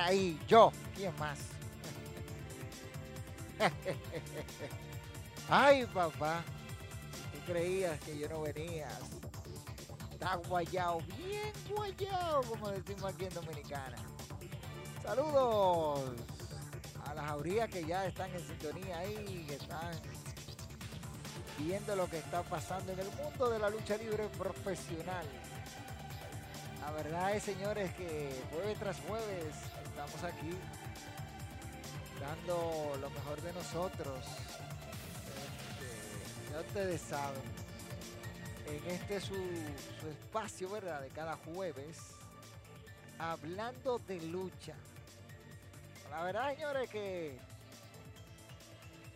Ahí, yo, ¿quién más? Ay, papá, tú creías que yo no venía. Está guayado, bien guayado, como decimos aquí en Dominicana. Saludos a las jaurías que ya están en sintonía ahí, que están viendo lo que está pasando en el mundo de la lucha libre profesional. La verdad es, señores, que jueves tras jueves estamos aquí dando lo mejor de nosotros. Este, ya ustedes saben, en este su, su espacio, ¿verdad? De cada jueves, hablando de lucha. La verdad, señores, que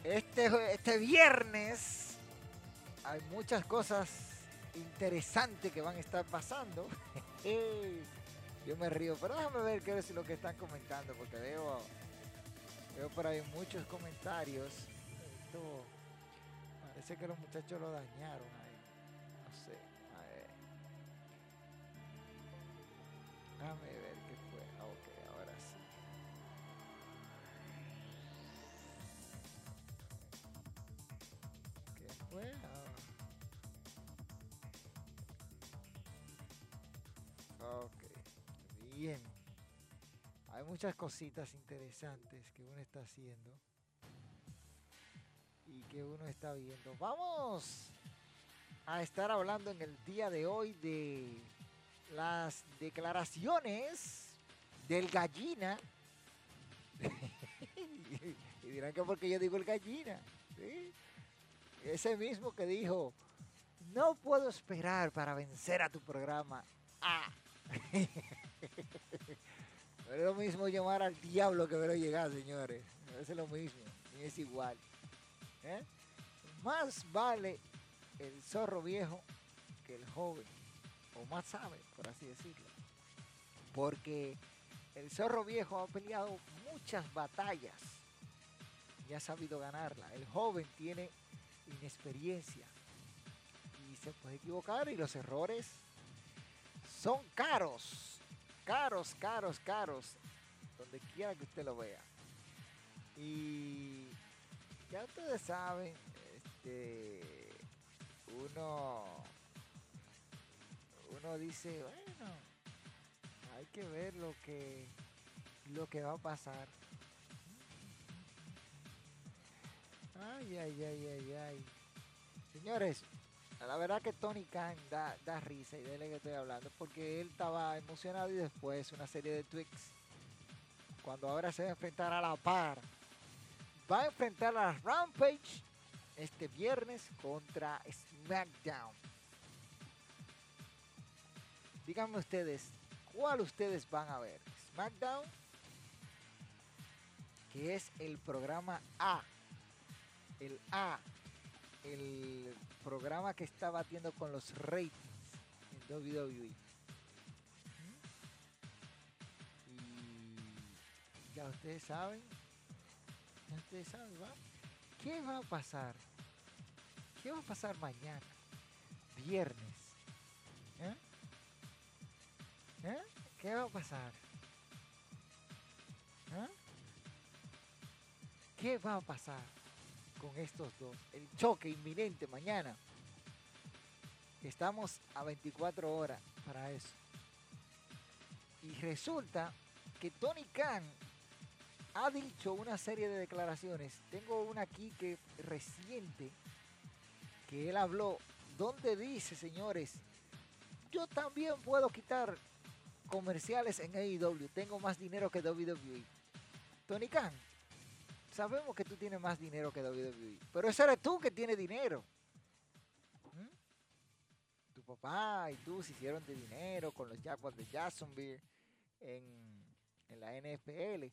este, este viernes hay muchas cosas interesantes que van a estar pasando. Yo me río, pero déjame ver qué es lo que están comentando, porque veo, veo por ahí muchos comentarios. Parece que los muchachos lo dañaron ahí. No sé. A ver Hay muchas cositas interesantes que uno está haciendo y que uno está viendo. Vamos a estar hablando en el día de hoy de las declaraciones del gallina. y dirán que porque yo digo el gallina. Ese mismo que dijo, no puedo esperar para vencer a tu programa. Ah. es lo mismo llamar al diablo que verlo llegar, señores. Es lo mismo, es igual. ¿eh? Más vale el zorro viejo que el joven, o más sabe, por así decirlo. Porque el zorro viejo ha peleado muchas batallas y ha sabido ganarla. El joven tiene inexperiencia y se puede equivocar y los errores son caros, caros, caros, caros, donde quiera que usted lo vea. Y ya ustedes saben, este, uno, uno dice, bueno, hay que ver lo que, lo que va a pasar. Ay, ay, ay, ay, ay. Señores, la verdad que Tony Khan da, da risa y de él que estoy hablando porque él estaba emocionado y después una serie de tweets cuando ahora se va a enfrentar a la par. Va a enfrentar a Rampage este viernes contra SmackDown. Díganme ustedes cuál ustedes van a ver SmackDown que es el programa A. El A el programa que está batiendo con los ratings en WWE. Y ya ustedes saben, ya ustedes saben, ¿va? ¿Qué va a pasar? ¿Qué va a pasar mañana? Viernes. ¿Eh? ¿Eh? ¿Qué va a pasar? ¿Eh? ¿Qué va a pasar? Con estos dos. El choque inminente mañana. Estamos a 24 horas para eso. Y resulta que Tony Khan ha dicho una serie de declaraciones. Tengo una aquí que reciente que él habló, donde dice, señores, yo también puedo quitar comerciales en AEW. Tengo más dinero que WWE. Tony Khan, sabemos que tú tienes más dinero que WWE, pero ese eres tú que tiene dinero. ¿Mm? Tu papá y tú se hicieron de dinero con los Jaguars de Jacksonville en, en la NFL.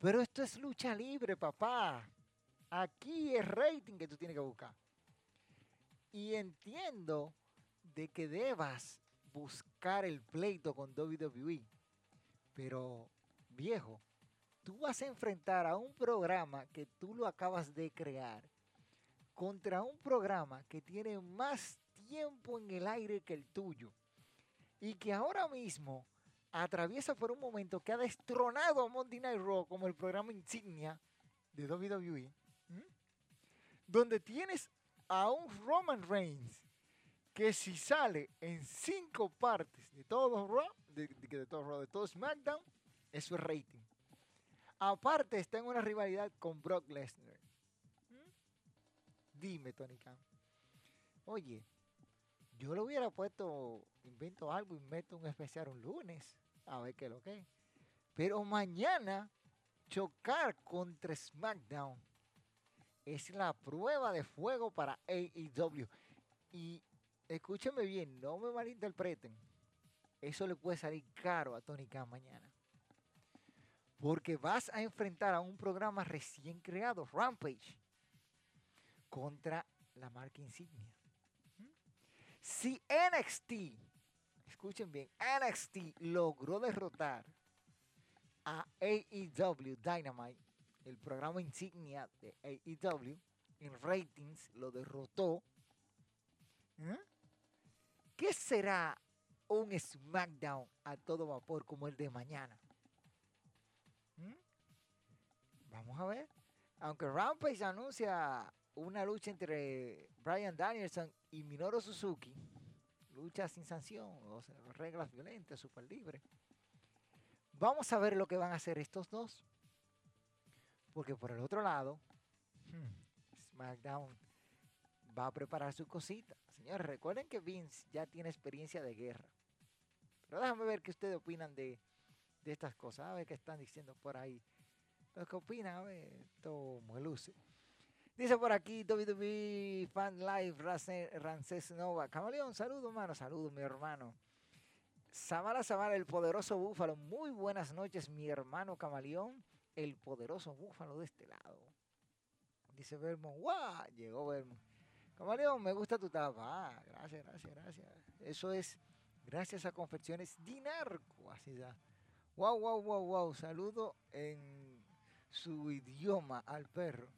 Pero esto es lucha libre, papá. Aquí es rating que tú tienes que buscar. Y entiendo de que debas buscar el pleito con WWE. Pero, viejo, tú vas a enfrentar a un programa que tú lo acabas de crear contra un programa que tiene más tiempo en el aire que el tuyo y que ahora mismo atraviesa por un momento que ha destronado a Monday Night Raw como el programa insignia de WWE, donde tienes a un Roman Reigns que si sale en cinco partes de todo Raw, de, de, todo Raw, de todo SmackDown, eso es rating. Aparte está en una rivalidad con Brock Lesnar. Dime, Tony Khan. Oye, yo lo hubiera puesto, invento algo y meto un especial un lunes, a ver qué es lo que es. Pero mañana chocar contra SmackDown es la prueba de fuego para AEW. Y escúcheme bien, no me malinterpreten. Eso le puede salir caro a Tony Khan mañana. Porque vas a enfrentar a un programa recién creado, Rampage, contra la marca insignia. Si NXT, escuchen bien, NXT logró derrotar a AEW Dynamite, el programa insignia de AEW, en ratings lo derrotó. ¿eh? ¿Qué será un SmackDown a todo vapor como el de mañana? ¿Mm? Vamos a ver. Aunque Rampage anuncia una lucha entre Brian Danielson y Minoru Suzuki, lucha sin sanción, reglas violentas, super libre. Vamos a ver lo que van a hacer estos dos. Porque por el otro lado, hmm, SmackDown va a preparar su cosita. Señores, recuerden que Vince ya tiene experiencia de guerra. Pero déjame ver qué ustedes opinan de, de estas cosas. A ver qué están diciendo por ahí. Lo que opinan, a ver, esto luce. Dice por aquí WWE Fan Live Rances Nova. Camaleón, saludos, hermano. Saludos, mi hermano. Samara Samara, el poderoso búfalo. Muy buenas noches, mi hermano Camaleón. El poderoso búfalo de este lado. Dice Vermont. ¡Wow! Llegó Vermont. Camaleón, me gusta tu tapa. Ah, gracias, gracias, gracias. Eso es gracias a Confecciones Dinarco. Así ya. Wow, wow, wow, wow. Saludo en su idioma al perro.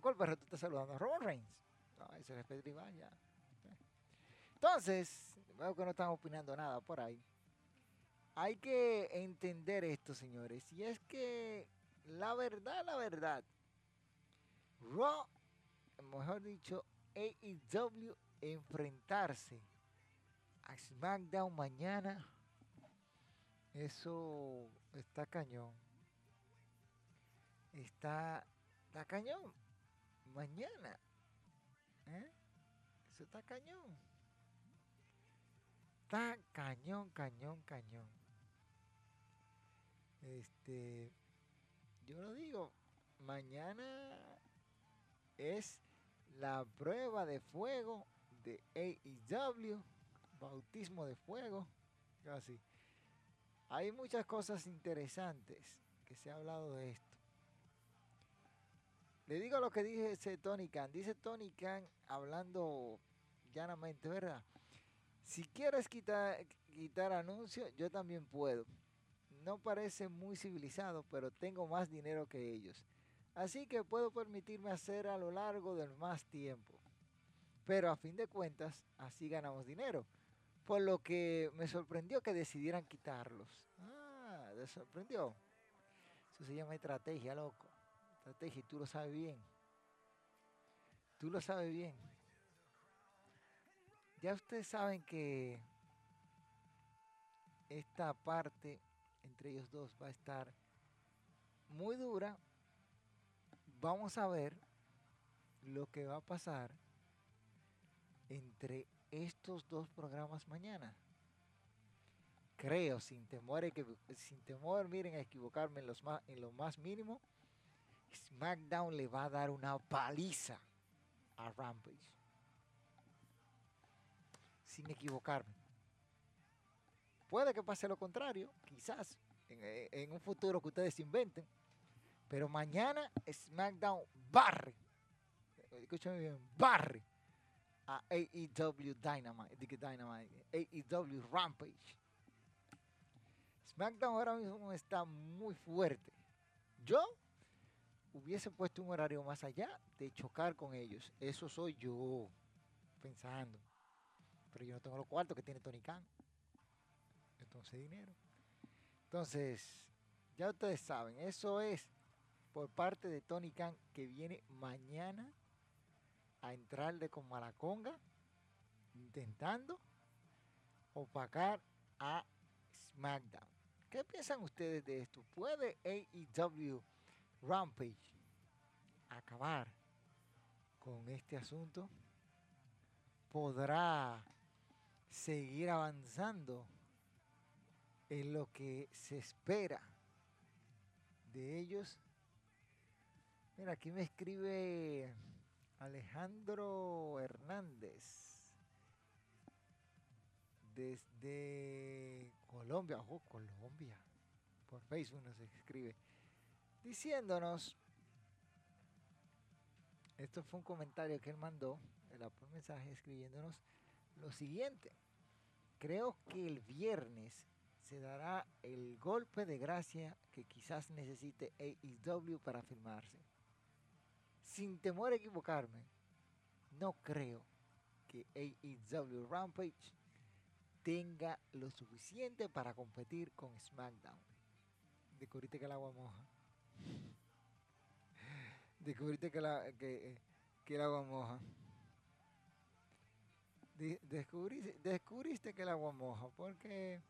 ¿Cuál perro tú estás saludando? ¿A Roman Reigns? No, ese es Pedro Iván ya. Entonces, veo que no están opinando nada por ahí. Hay que entender esto, señores. Y es que la verdad, la verdad, Raw, mejor dicho, AEW enfrentarse a SmackDown mañana eso está cañón. Está, está cañón. Mañana. ¿eh? Eso está cañón. Está cañón, cañón, cañón. Este, yo lo digo, mañana es la prueba de fuego de AEW, bautismo de fuego, casi. Hay muchas cosas interesantes que se ha hablado de esto. Le digo lo que dice Tony Khan. Dice Tony Khan hablando llanamente, ¿verdad? Si quieres quitar, quitar anuncios, yo también puedo. No parece muy civilizado, pero tengo más dinero que ellos. Así que puedo permitirme hacer a lo largo del más tiempo. Pero a fin de cuentas, así ganamos dinero. Por lo que me sorprendió que decidieran quitarlos. Ah, me sorprendió. Eso se llama estrategia, loco. Estrategia, y tú lo sabes bien. Tú lo sabes bien. Ya ustedes saben que esta parte entre ellos dos va a estar muy dura. Vamos a ver lo que va a pasar entre estos dos programas mañana. Creo, sin temor, sin temor, miren, a equivocarme en, los más, en lo más mínimo, SmackDown le va a dar una paliza a Rampage. Sin equivocarme. Puede que pase lo contrario, quizás, en, eh, en un futuro que ustedes inventen. Pero mañana SmackDown barre. Escúchame bien, barre a AEW Dynamite, Dynamite, AEW Rampage. SmackDown ahora mismo está muy fuerte. Yo hubiese puesto un horario más allá de chocar con ellos. Eso soy yo pensando. Pero yo no tengo los cuartos que tiene Tony Khan. Entonces dinero. Entonces, ya ustedes saben, eso es por parte de Tony Khan que viene mañana a entrarle con Malaconga, intentando opacar a SmackDown. ¿Qué piensan ustedes de esto? ¿Puede AEW Rampage acabar con este asunto? ¿Podrá seguir avanzando en lo que se espera de ellos? Mira, aquí me escribe Alejandro Hernández desde Colombia, ojo, Colombia, por Facebook nos escribe, diciéndonos, esto fue un comentario que él mandó, el mensaje escribiéndonos lo siguiente, creo que el viernes se dará el golpe de gracia que quizás necesite AEW para firmarse sin temor a equivocarme, no creo que AEW Rampage tenga lo suficiente para competir con SmackDown. Descubriste que el agua moja. Descubriste que, el agua moja. Descubriste, descubriste que el agua moja, porque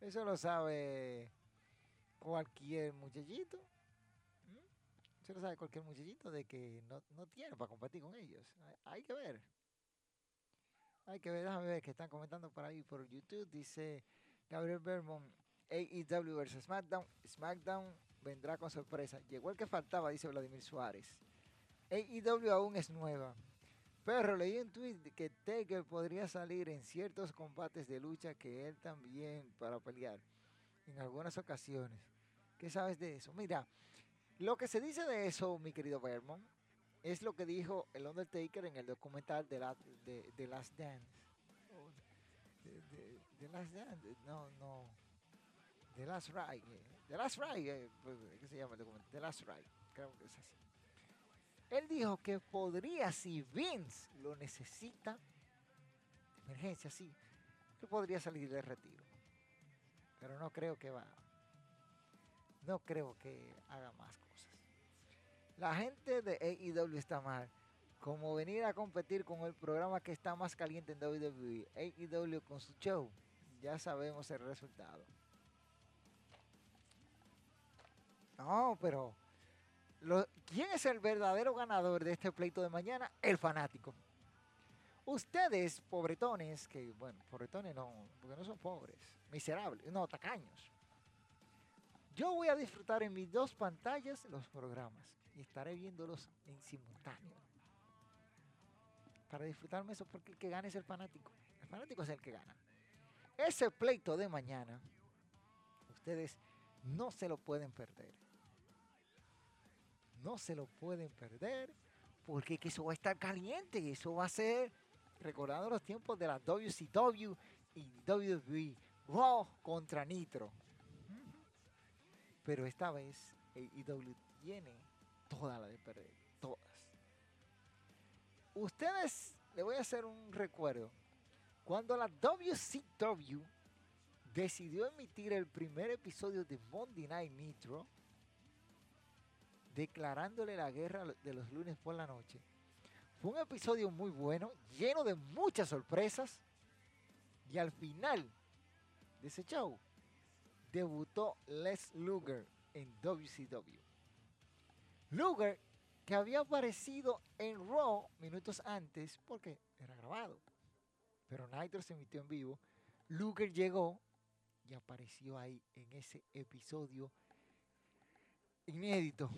eso lo sabe cualquier muchachito se lo sabe cualquier muchachito de que no, tiene para competir con ellos. Hay, que ver. Hay que ver, déjame ver que están comentando por ahí por YouTube. Dice Gabriel Vermont, AEW versus SmackDown. SmackDown vendrá con sorpresa. Llegó el que faltaba, dice Vladimir Suárez. AEW aún es nueva. Pero leí un tweet que Taker podría salir en ciertos combates de lucha que él también para pelear en algunas ocasiones. ¿Qué sabes de eso? Mira, lo que se dice de eso, mi querido Vermont, es lo que dijo el Undertaker en el documental de, la, de, Last Dance. De, Last Dance, no, no. The Last Ride. The Last Ride, eh, pues, ¿qué se llama el documental? The Last Ride, creo que es así. Él dijo que podría, si Vince lo necesita, de emergencia, sí, que podría salir de retiro. Pero no creo que va. No creo que haga más la gente de AEW está mal. Como venir a competir con el programa que está más caliente en WWE. AEW con su show. Ya sabemos el resultado. No, pero... ¿Quién es el verdadero ganador de este pleito de mañana? El fanático. Ustedes, pobretones, que bueno, pobretones no, porque no son pobres, miserables, no, tacaños. Yo voy a disfrutar en mis dos pantallas los programas y estaré viéndolos en simultáneo. Para disfrutarme eso, porque el que gana es el fanático. El fanático es el que gana. Ese pleito de mañana, ustedes no se lo pueden perder. No se lo pueden perder porque eso va a estar caliente. Eso va a ser, recordando los tiempos de la WCW y WWE, Raw contra Nitro. Pero esta vez AEW tiene toda la de perder, todas. Ustedes, le voy a hacer un recuerdo. Cuando la WCW decidió emitir el primer episodio de Monday Night Nitro, declarándole la guerra de los lunes por la noche, fue un episodio muy bueno, lleno de muchas sorpresas, y al final de ese show, debutó Les Luger en WCW. Luger, que había aparecido en Raw minutos antes porque era grabado, pero Nitro se emitió en vivo, Luger llegó y apareció ahí en ese episodio inédito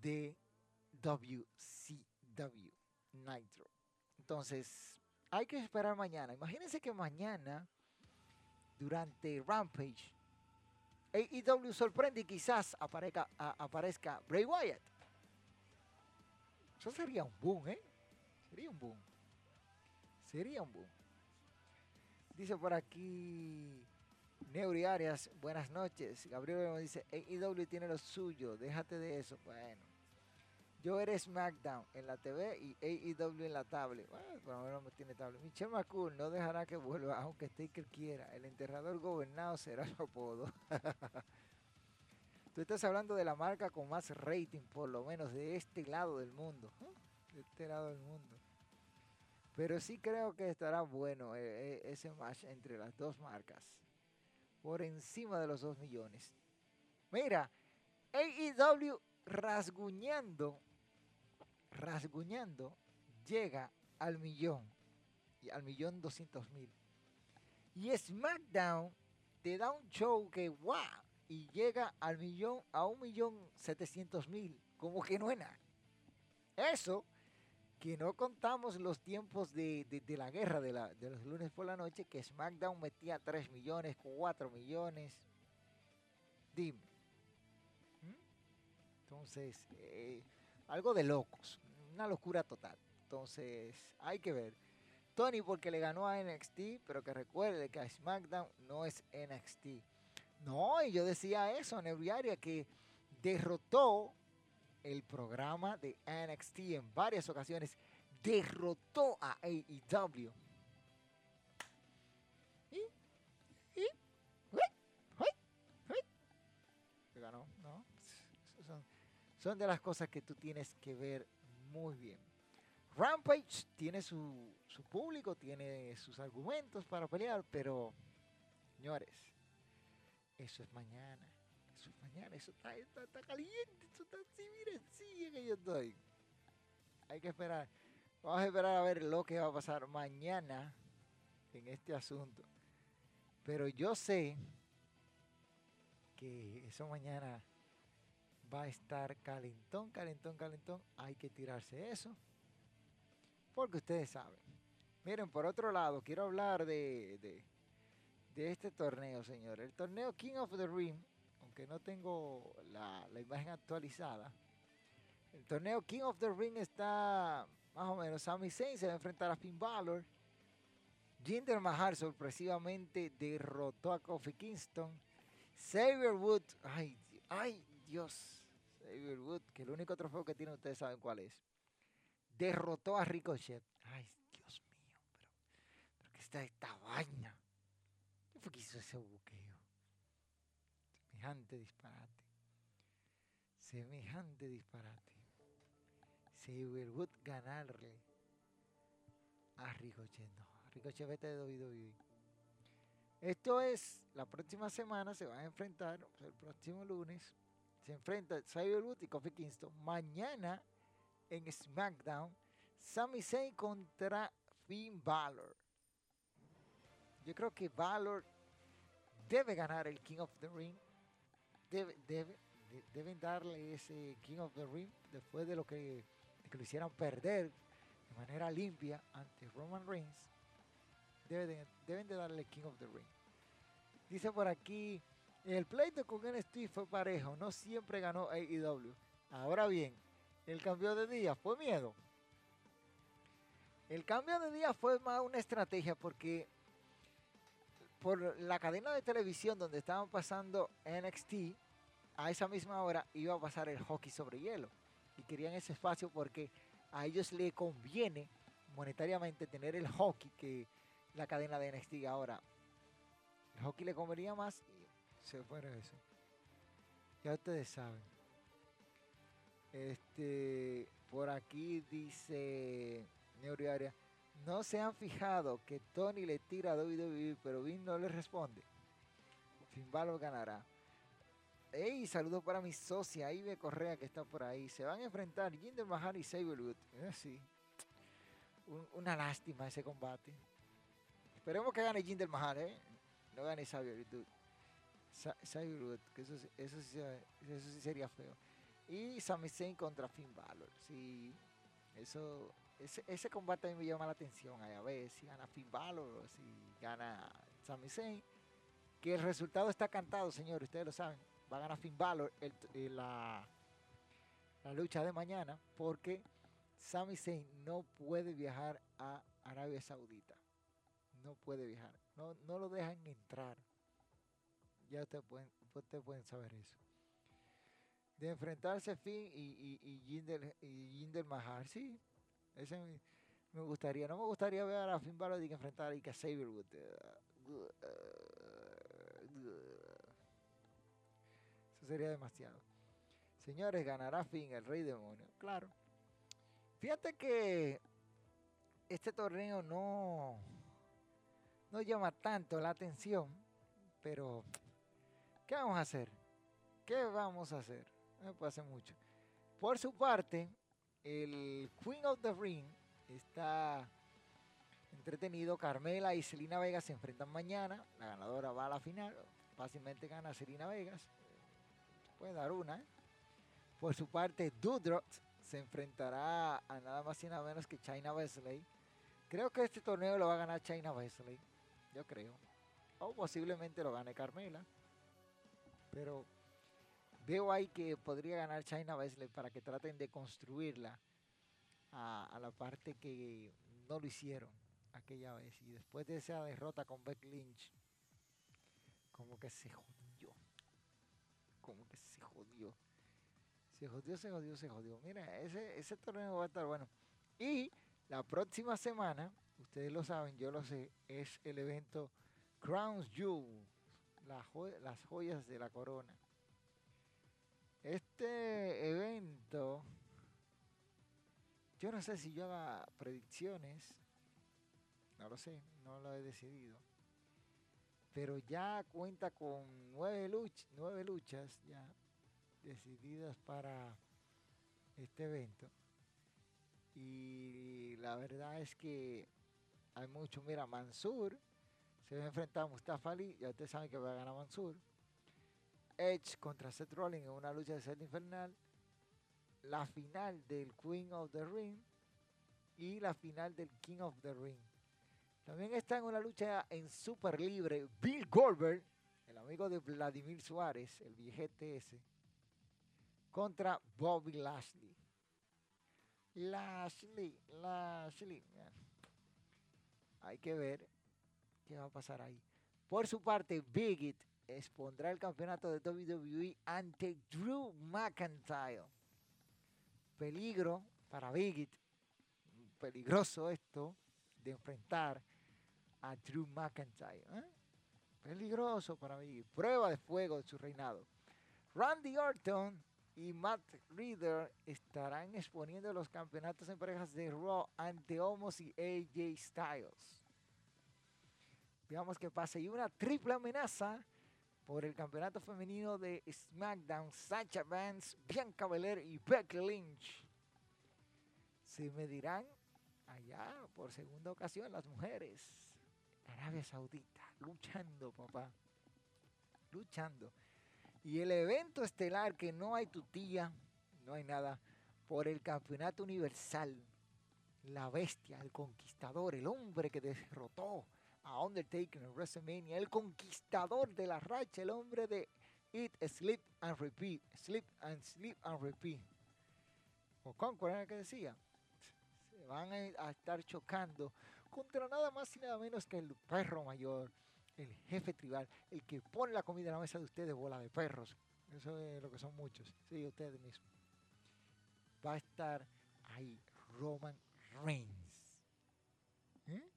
de WCW Nitro. Entonces, hay que esperar mañana. Imagínense que mañana, durante Rampage, AEW sorprende y quizás aparezca, aparezca Bray Wyatt. Eso sería un boom, ¿eh? Sería un boom. Sería un boom. Dice por aquí Neuri Arias, buenas noches. Gabriel dice, AEW tiene lo suyo, déjate de eso. Bueno, yo era SmackDown en la TV y AEW en la tablet. Bueno, por lo menos me tiene tablet. Michelle McCool no dejará que vuelva, aunque Taker quiera. El enterrador gobernado será su apodo. Tú estás hablando de la marca con más rating, por lo menos de este lado del mundo. De este lado del mundo. Pero sí creo que estará bueno eh, eh, ese match entre las dos marcas. Por encima de los 2 millones. Mira, AEW rasguñando rasguñando, llega al millón, y al millón doscientos mil. Y SmackDown te da un show que wow, y llega al millón, a un millón setecientos mil, como que no es nada. Eso, que no contamos los tiempos de, la guerra de, los lunes por la noche, que SmackDown metía 3 millones, 4 millones. Dime. ¿Mm? Entonces, eh, algo de locos una locura total. Entonces, hay que ver. Tony porque le ganó a NXT, pero que recuerde que a SmackDown no es NXT. No, y yo decía eso, Neviaria, que derrotó el programa de NXT en varias ocasiones. Derrotó a AEW. Ganó, ¿no? Son de las cosas que tú tienes que ver muy bien. Rampage tiene su, público, tiene sus argumentos para pelear, pero, señores, eso es mañana. Eso es mañana, eso está, caliente, eso está así, miren, sí, que yo estoy. Hay que esperar. Vamos a esperar a ver lo que va a pasar mañana en este asunto. Pero yo sé que eso mañana va a estar calentón, calentón, calentón. Hay que tirarse eso. Porque ustedes saben. Miren, por otro lado, quiero hablar de, de, este torneo, señor. El torneo King of the Ring, aunque no tengo la, imagen actualizada. El torneo King of the Ring está más o menos. Sami Zayn se va a enfrentar a Finn Balor. Jinder Mahal sorpresivamente derrotó a Kofi Kingston. Xavier Wood, ay, ay, Dios, Xavier Wood, que el único trofeo que tiene, ustedes saben cuál es. Derrotó a Ricochet. Ay, Dios mío, pero, pero ¿qué está esta vaina? ¿Qué fue que hizo ese buqueo? Semejante disparate. Semejante disparate. Xavier Wood ganarle a Ricochet. No, Ricochet vete de WWE. Esto es, la próxima semana se van a enfrentar, el próximo lunes, se enfrenta Cyberwood y Kofi Kingston. Mañana en SmackDown, Sami Zayn contra Finn Balor. Yo creo que Balor debe ganar el King of the Ring. Debe, deben darle ese King of the Ring después de lo que, lo hicieron perder de manera limpia ante Roman Reigns. deben de darle King of the Ring. Dice por aquí el pleito con NXT fue parejo, no siempre ganó AEW. Ahora bien, el cambio de día fue miedo. El cambio de día fue más una estrategia porque por la cadena de televisión donde estaban pasando NXT, a esa misma hora iba a pasar el hockey sobre hielo. Y querían ese espacio porque a ellos les conviene monetariamente tener el hockey que la cadena de NXT ahora. El hockey le convenía más se fuera eso. Ya ustedes saben. Este, por aquí dice Neuriaria, no se han fijado que Tony le tira a WWE, pero Vin no le responde. Finn Balor ganará. Hey, saludos para mi socia Ibe Correa que está por ahí. Se van a enfrentar Jinder Mahal y Sablewood. Eh, sí. una lástima ese combate. Esperemos que gane Jinder Mahal, ¿eh? No gane Sablewood. Sablewood, que eso, eso, eso sí sería feo. Y Sami Zayn contra Finn Balor. Sí, eso, ese, combate a mí me llama la atención. A ver si gana Finn Balor o si gana Sami Zayn. Que el resultado está cantado, señores, ustedes lo saben. Va a ganar Finn Balor la, la lucha de mañana porque Sami Zayn no puede viajar a Arabia Saudita. No puede viajar. No, no lo dejan entrar. Ya ustedes pueden, ustedes pueden saber eso de enfrentarse Finn y, y, y, Jinder, y Mahar. Sí, ese me, gustaría. No me gustaría ver a Finn Balor y que enfrentar a Sablewood. Eso sería demasiado. Señores, ganará Finn, el rey demonio. Claro. Fíjate que este torneo no, no llama tanto la atención, pero ¿qué vamos a hacer? ¿Qué vamos a hacer? me pasa mucho. Por su parte, el Queen of the Ring está entretenido. Carmela y Selina Vegas se enfrentan mañana. La ganadora va a la final. Fácilmente gana Selina Vegas. Puede dar una. ¿eh? Por su parte, Dudrot se enfrentará a nada más y nada menos que China Wesley. Creo que este torneo lo va a ganar China Wesley. Yo creo. O posiblemente lo gane Carmela. Pero Veo ahí que podría ganar China Wesley para que traten de construirla a, la parte que no lo hicieron aquella vez. Y después de esa derrota con Beck Lynch, como que se jodió. Como que se jodió. Se jodió, se jodió, se jodió. Mira, ese, ese torneo va a estar bueno. Y la próxima semana, ustedes lo saben, yo lo sé, es el evento Crowns Jewel, las joyas de la corona. Este evento, yo no sé si yo haga predicciones, no lo sé, no lo he decidido. Pero ya cuenta con nueve, nueve luchas ya decididas para este evento. Y la verdad es que hay mucho. Mira, Mansur se va a enfrentar a Mustafa Ali. Ya ustedes saben que va a ganar Mansur. Edge contra Seth Rollins en una lucha de set infernal, la final del Queen of the Ring y la final del King of the Ring. También está en una lucha en super libre Bill Goldberg, el amigo de Vladimir Suárez, el viejete ese, contra Bobby Lashley. Lashley, Lashley. Hay que ver qué va a pasar ahí. Por su parte, Big expondrá el campeonato de WWE ante Drew McIntyre. Peligro para Biggie. Peligroso esto de enfrentar a Drew McIntyre. ¿eh? Peligroso para Biggie. Prueba de fuego de su reinado. Randy Orton y Matt Reader estarán exponiendo los campeonatos en parejas de Raw ante Homos y AJ Styles. Veamos qué pasa. Y una triple amenaza por el campeonato femenino de SmackDown, Sacha Vance, Bianca Belair y Becky Lynch. Se medirán allá por segunda ocasión las mujeres. Arabia Saudita, luchando, papá. Luchando. Y el evento estelar que no hay tutilla, no hay nada, por el campeonato universal. La bestia, el conquistador, el hombre que derrotó a Undertaker en WrestleMania, el conquistador de la racha, el hombre de Eat, Sleep and Repeat, Sleep and Sleep and Repeat. O ¿cuál era que decía? Se van a estar chocando contra nada más y nada menos que el perro mayor, el jefe tribal, el que pone la comida en la mesa de ustedes, bola de perros. Eso es lo que son muchos. Sí, ustedes mismos. Va a estar ahí Roman Reigns. ¿Eh?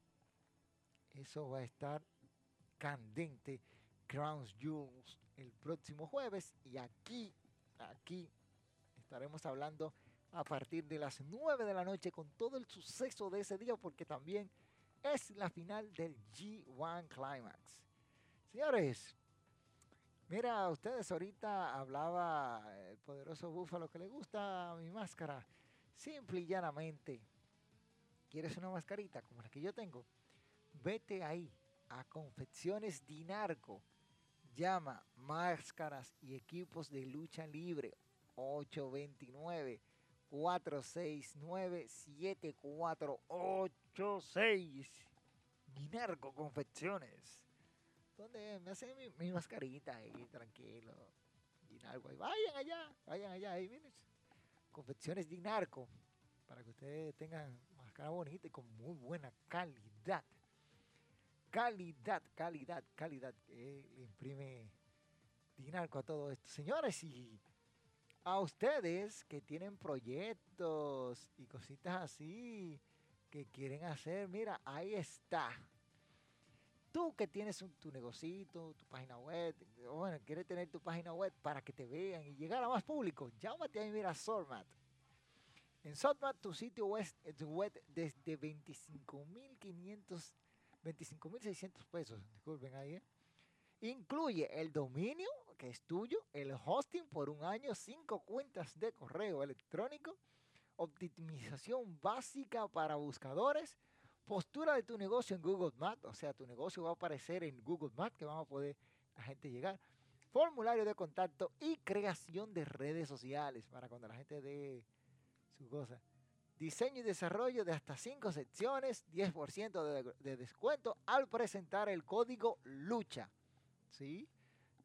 Eso va a estar candente. Crowns Jewels el próximo jueves. Y aquí, aquí estaremos hablando a partir de las 9 de la noche con todo el suceso de ese día, porque también es la final del G1 Climax. Señores, Mira, ustedes ahorita hablaba el poderoso búfalo que le gusta mi máscara. Simple y llanamente. ¿Quieres una mascarita como la que yo tengo? Vete ahí a Confecciones Dinarco. Llama máscaras y equipos de lucha libre 829 469 7486. Dinarco Confecciones. Donde me hacen mi, mascarita ahí, tranquilo. Dinarco ahí. Vayan allá, vayan allá, ahí, miren. Confecciones Dinarco. Para que ustedes tengan máscara bonita y con muy buena calidad calidad, calidad, calidad que le imprime Dinarco a todo esto. Señores, y a ustedes que tienen proyectos y cositas así que quieren hacer, mira, ahí está. Tú que tienes tu negocito, tu página web, bueno, quieres tener tu página web para que te vean y llegar a más público, llámate ahí, mira, Sormat. En Sormat tu sitio web, web desde 25.500 25.600 pesos, disculpen ahí. ¿eh? Incluye el dominio, que es tuyo, el hosting por un año, cinco cuentas de correo electrónico, optimización básica para buscadores, postura de tu negocio en Google Maps, o sea, tu negocio va a aparecer en Google Maps, que va a poder la gente llegar, formulario de contacto y creación de redes sociales para cuando la gente dé su cosa. Diseño y desarrollo de hasta 5 secciones, 10% de, descuento al presentar el código LUCHA. ¿Sí?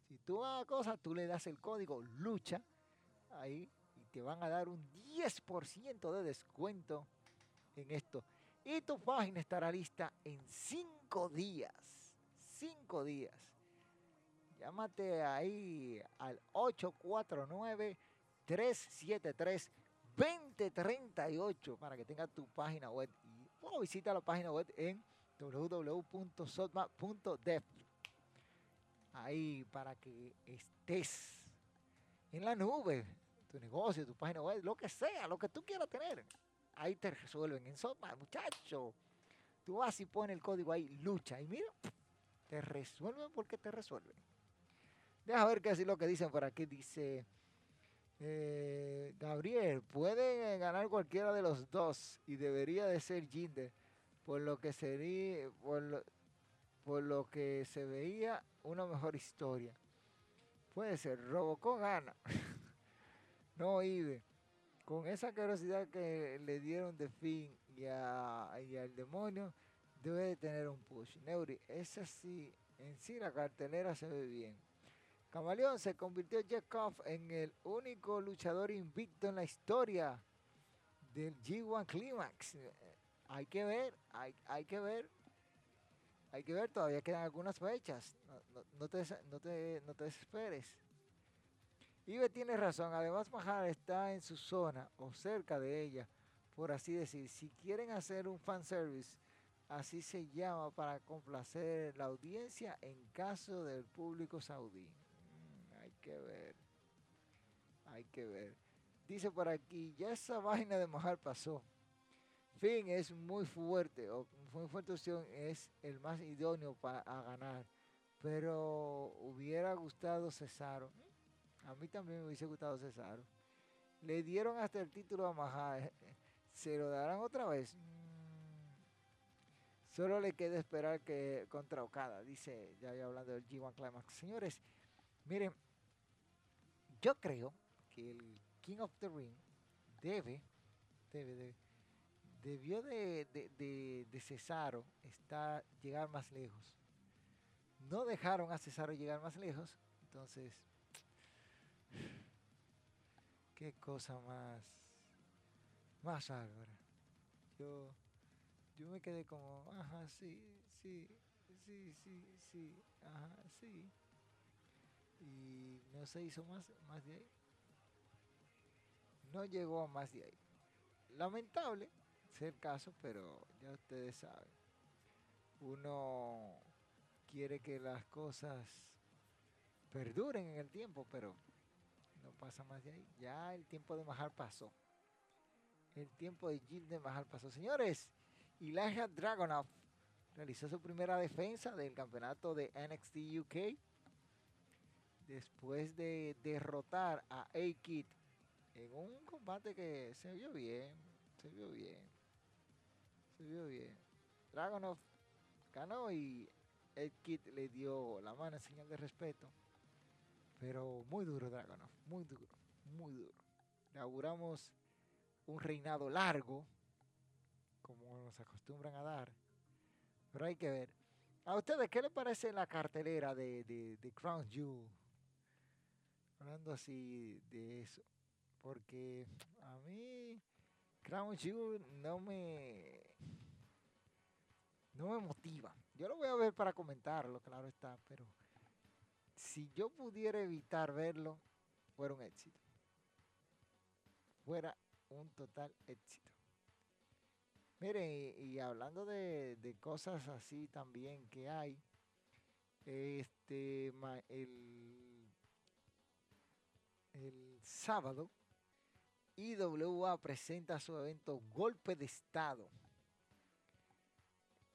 Si tú hagas cosas, tú le das el código LUCHA ahí y te van a dar un 10% de descuento en esto. Y tu página estará lista en 5 días. 5 días. Llámate ahí al 849 373 2038 para que tenga tu página web. Y o visita la página web en www.sotma.dev. Ahí para que estés en la nube, tu negocio, tu página web, lo que sea, lo que tú quieras tener. Ahí te resuelven en Sotma, muchacho. Tú vas y pones el código ahí, lucha, y mira, te resuelven porque te resuelven. Deja ver qué es lo que dicen por aquí. Dice, eh, Gabriel, pueden ganar cualquiera de los dos y debería de ser Jinder, por lo que sería, por lo, por lo que se veía una mejor historia. Puede ser, Robocop gana. no, Ibe. Con esa curiosidad que le dieron de fin y, al demonio, debe de tener un push. Neuri, esa sí, en sí la cartelera se ve bien. Camaleón se convirtió Jekov en el único luchador invicto en la historia del G1 Climax. Hay que ver, hay, que ver. Hay que ver, todavía quedan algunas fechas. No, te, no, te, no te desesperes. Ibe tiene razón. Además, Mahal está en su zona o cerca de ella, por así decir. Si quieren hacer un fanservice, así se llama para complacer la audiencia en caso del público saudí que ver. Hay que ver. Dice por aquí, ya esa vaina de mojar pasó. Fin es muy fuerte, muy fuerte opción, es el más idóneo para ganar. Pero hubiera gustado Cesaro. A mí también me hubiese gustado Cesaro. Le dieron hasta el título a Mahal. ¿Se lo darán otra vez? Mm. Solo le queda esperar que contra Okada, dice, ya hablando del G1 Climax. Señores, miren, yo creo que el King of the Ring debe, debe, debió de, de, Cesaro estar, llegar más lejos. No dejaron a Cesaro llegar más lejos, entonces, qué cosa más, más bárbara. Yo, yo me quedé como, ajá, sí, sí, sí, sí, sí, ajá, sí y no se hizo más, más de ahí. No llegó a más de ahí. Lamentable ser caso, pero ya ustedes saben. Uno quiere que las cosas perduren en el tiempo, pero no pasa más de ahí. Ya el tiempo de Mahal pasó. El tiempo de Jill de Mahal pasó. Señores, Elijah Dragonov realizó su primera defensa del campeonato de NXT UK después de derrotar a A-Kid en un combate que se vio bien, se vio bien, se vio bien. Dragonov ganó y A-Kid le dio la mano en señal de respeto. Pero muy duro Dragonov, muy duro, muy duro. Inauguramos un reinado largo, como nos acostumbran a dar. Pero hay que ver. ¿A ustedes qué les parece la cartelera de, de, Crown Jewel? Hablando así de eso. Porque a mí Crown Jewel no me no me motiva. Yo lo voy a ver para comentarlo, claro está, pero si yo pudiera evitar verlo, fuera un éxito. Fuera un total éxito. Miren, y, hablando de, cosas así también que hay, este, el, el sábado, IWA presenta su evento Golpe de Estado.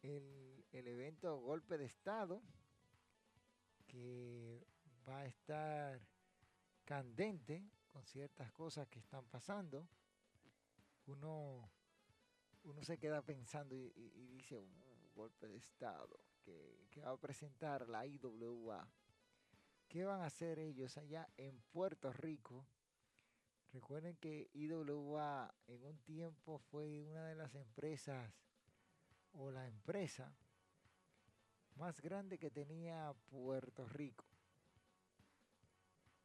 El, evento Golpe de Estado que va a estar candente con ciertas cosas que están pasando. Uno, uno se queda pensando y, dice, un golpe de Estado que va a presentar la IWA. ¿Qué van a hacer ellos allá en Puerto Rico? Recuerden que IWA en un tiempo fue una de las empresas o la empresa más grande que tenía Puerto Rico.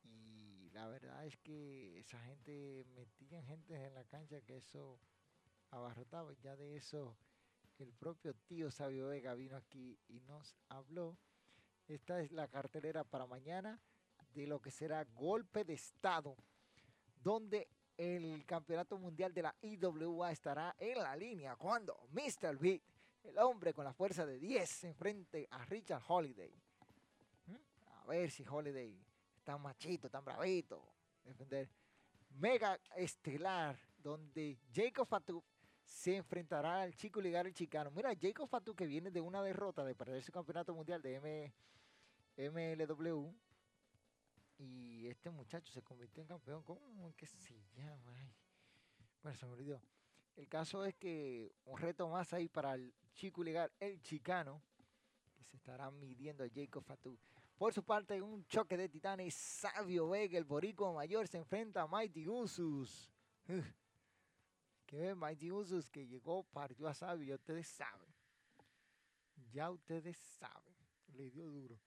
Y la verdad es que esa gente metía gente en la cancha que eso abarrotaba. Ya de eso el propio tío Sabio Vega vino aquí y nos habló. Esta es la cartelera para mañana de lo que será golpe de estado, donde el campeonato mundial de la IWA estará en la línea cuando Mr. Beat el hombre con la fuerza de 10 se enfrente a Richard Holiday. ¿Mm? A ver si Holiday está machito, tan bravito. Defender. Mega estelar, donde Jacob Fatou se enfrentará al chico ligar el chicano. Mira, Jacob Fatou que viene de una derrota de perder su campeonato mundial de MLW. Y este muchacho se convirtió en campeón. ¿Cómo que se llama? Bueno, se me olvidó. El caso es que un reto más ahí para el chico ilegal, el chicano, que se estará midiendo a Jacob Fatou. Por su parte, un choque de titanes, Sabio Vega, el borico mayor, se enfrenta a Mighty Usus. Que Mighty Usus que llegó, partió a Sabio, ya ustedes saben. Ya ustedes saben, le dio duro.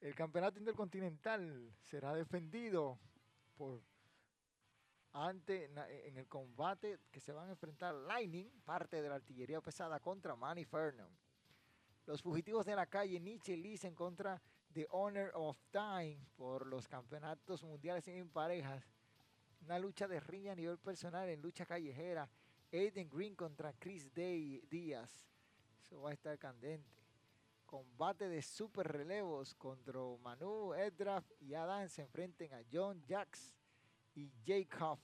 El campeonato intercontinental será defendido por ante, en el combate que se van a enfrentar Lightning, parte de la artillería pesada, contra Manny Fernan. Los fugitivos de la calle Nietzsche Lee en contra The Honor of Time por los campeonatos mundiales en parejas. Una lucha de riña a nivel personal en lucha callejera. Aiden Green contra Chris Day Díaz. Eso va a estar candente. Combate de super relevos contra Manu, Edraf y Adam se enfrenten a John Jax y Jacob.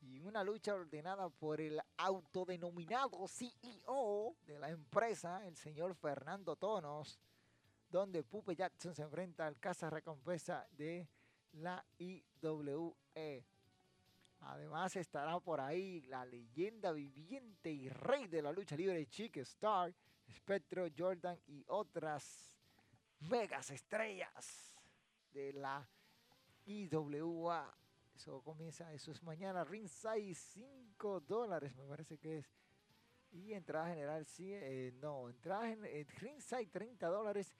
Y una lucha ordenada por el autodenominado CEO de la empresa, el señor Fernando Tonos, donde Pupe Jackson se enfrenta al casa recompensa de la IWE. Además estará por ahí la leyenda viviente y rey de la lucha libre Chick Star, Spectro, Jordan y otras megas estrellas de la IWA. Eso comienza, eso es mañana. Ringside 5 dólares, me parece que es. Y entrada general, sí, eh, no, entrada en eh, Ringside 30 dólares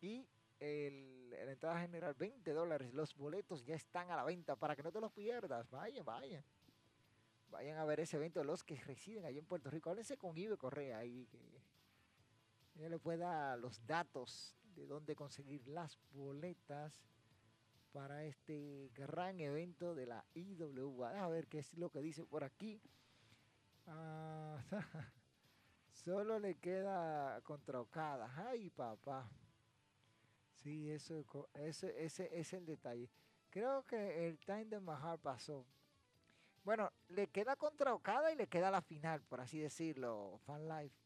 y el, la entrada general 20 dólares. Los boletos ya están a la venta para que no te los pierdas. Vayan, vayan. Vayan a ver ese evento los que residen allá en Puerto Rico. Háblense con Ibe Correa ahí que le pueda los datos de dónde conseguir las boletas para este gran evento de la IWA. A ver qué es lo que dice por aquí. Ah, solo le queda contra Okada. Ay, papá. Sí, eso, ese, ese es el detalle. Creo que el time de Mahar pasó. Bueno, le queda contra Okada y le queda la final, por así decirlo, Fan Life.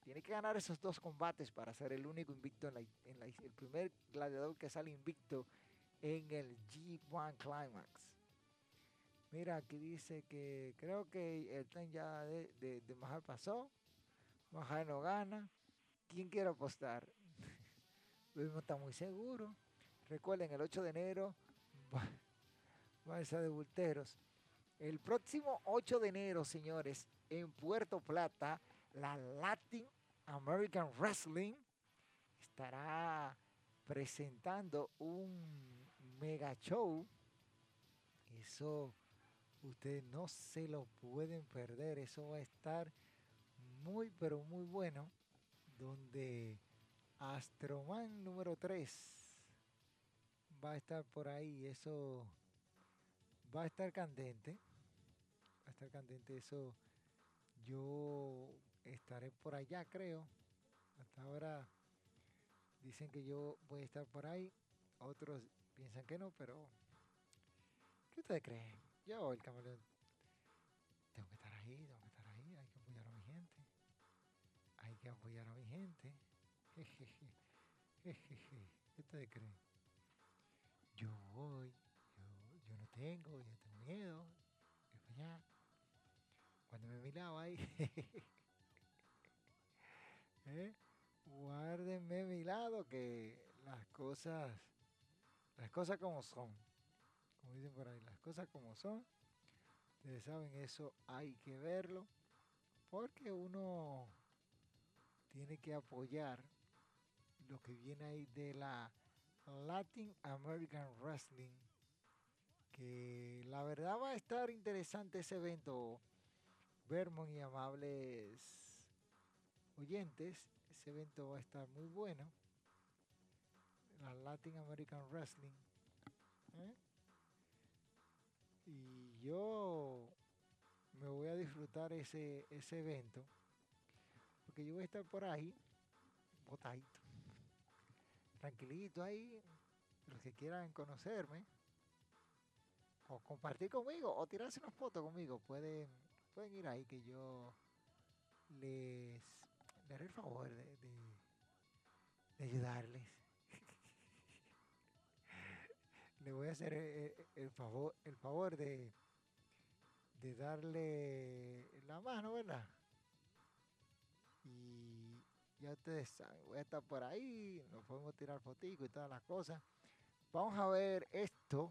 Tiene que ganar esos dos combates para ser el único invicto en, la, en la, el primer gladiador que sale invicto en el G1 Climax. Mira, aquí dice que creo que el tren ya de, de, de pasó. Mahal no gana. ¿Quién quiere apostar? Luis no está muy seguro. Recuerden, el 8 de enero va, va a ser de Bulteros. El próximo 8 de enero, señores, en Puerto Plata, la Latin American Wrestling estará presentando un mega show. Eso ustedes no se lo pueden perder. Eso va a estar muy, pero muy bueno. Donde Astroman número 3 va a estar por ahí. Eso va a estar candente. Va a estar candente. Eso yo estaré por allá, creo. Hasta ahora dicen que yo voy a estar por ahí. Otros piensan que no, pero ¿qué ustedes creen? Yo, el camaleón, tengo que estar ahí, tengo que estar ahí. Hay que apoyar a mi gente. Hay que apoyar a mi gente. Jejeje, jejeje. ¿Qué ustedes creen? Yo voy, yo, yo no tengo, yo tengo miedo. Para allá. Cuando me miraba ahí, ¿eh? guárdenme a mi lado que las cosas, las cosas como son, como dicen por ahí, las cosas como son, ustedes saben, eso hay que verlo, porque uno tiene que apoyar lo que viene ahí de la Latin American Wrestling, que la verdad va a estar interesante ese evento, Vermont y amables oyentes, ese evento va a estar muy bueno. La Latin American Wrestling. ¿eh? Y yo me voy a disfrutar ese, ese evento. Porque yo voy a estar por ahí, botadito. Tranquilito ahí. Los que quieran conocerme. O compartir conmigo. O tirarse una foto conmigo. Pueden, pueden ir ahí que yo les le haré el favor de, de, ayudarles. Le voy a hacer el, el, favor, el favor de, de darle la mano, ¿verdad? Ya ustedes saben, voy a estar por ahí, nos podemos tirar fotico y todas las cosas. Vamos a ver esto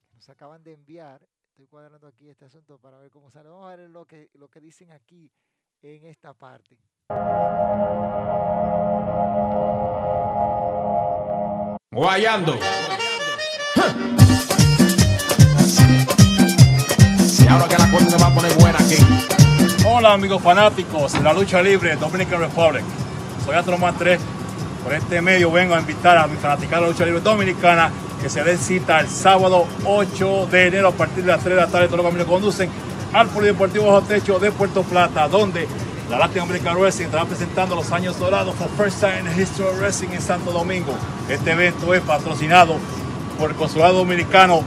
que nos acaban de enviar. Estoy cuadrando aquí este asunto para ver cómo sale. Vamos a ver lo que, lo que dicen aquí en esta parte. Guayando. Y ahora que la cosa se va a poner buena aquí. Hola amigos fanáticos de la lucha libre Dominican Republic. Soy Astroman 3. Por este medio vengo a invitar a mi fanática de la lucha libre dominicana que se den cita el sábado 8 de enero a partir de las 3 de la tarde. Todos los caminos conducen al Polideportivo Bajo Techo de Puerto Plata, donde la Latin American Wrestling estará presentando los años dorados for first time in history of wrestling en Santo Domingo. Este evento es patrocinado por el consulado dominicano,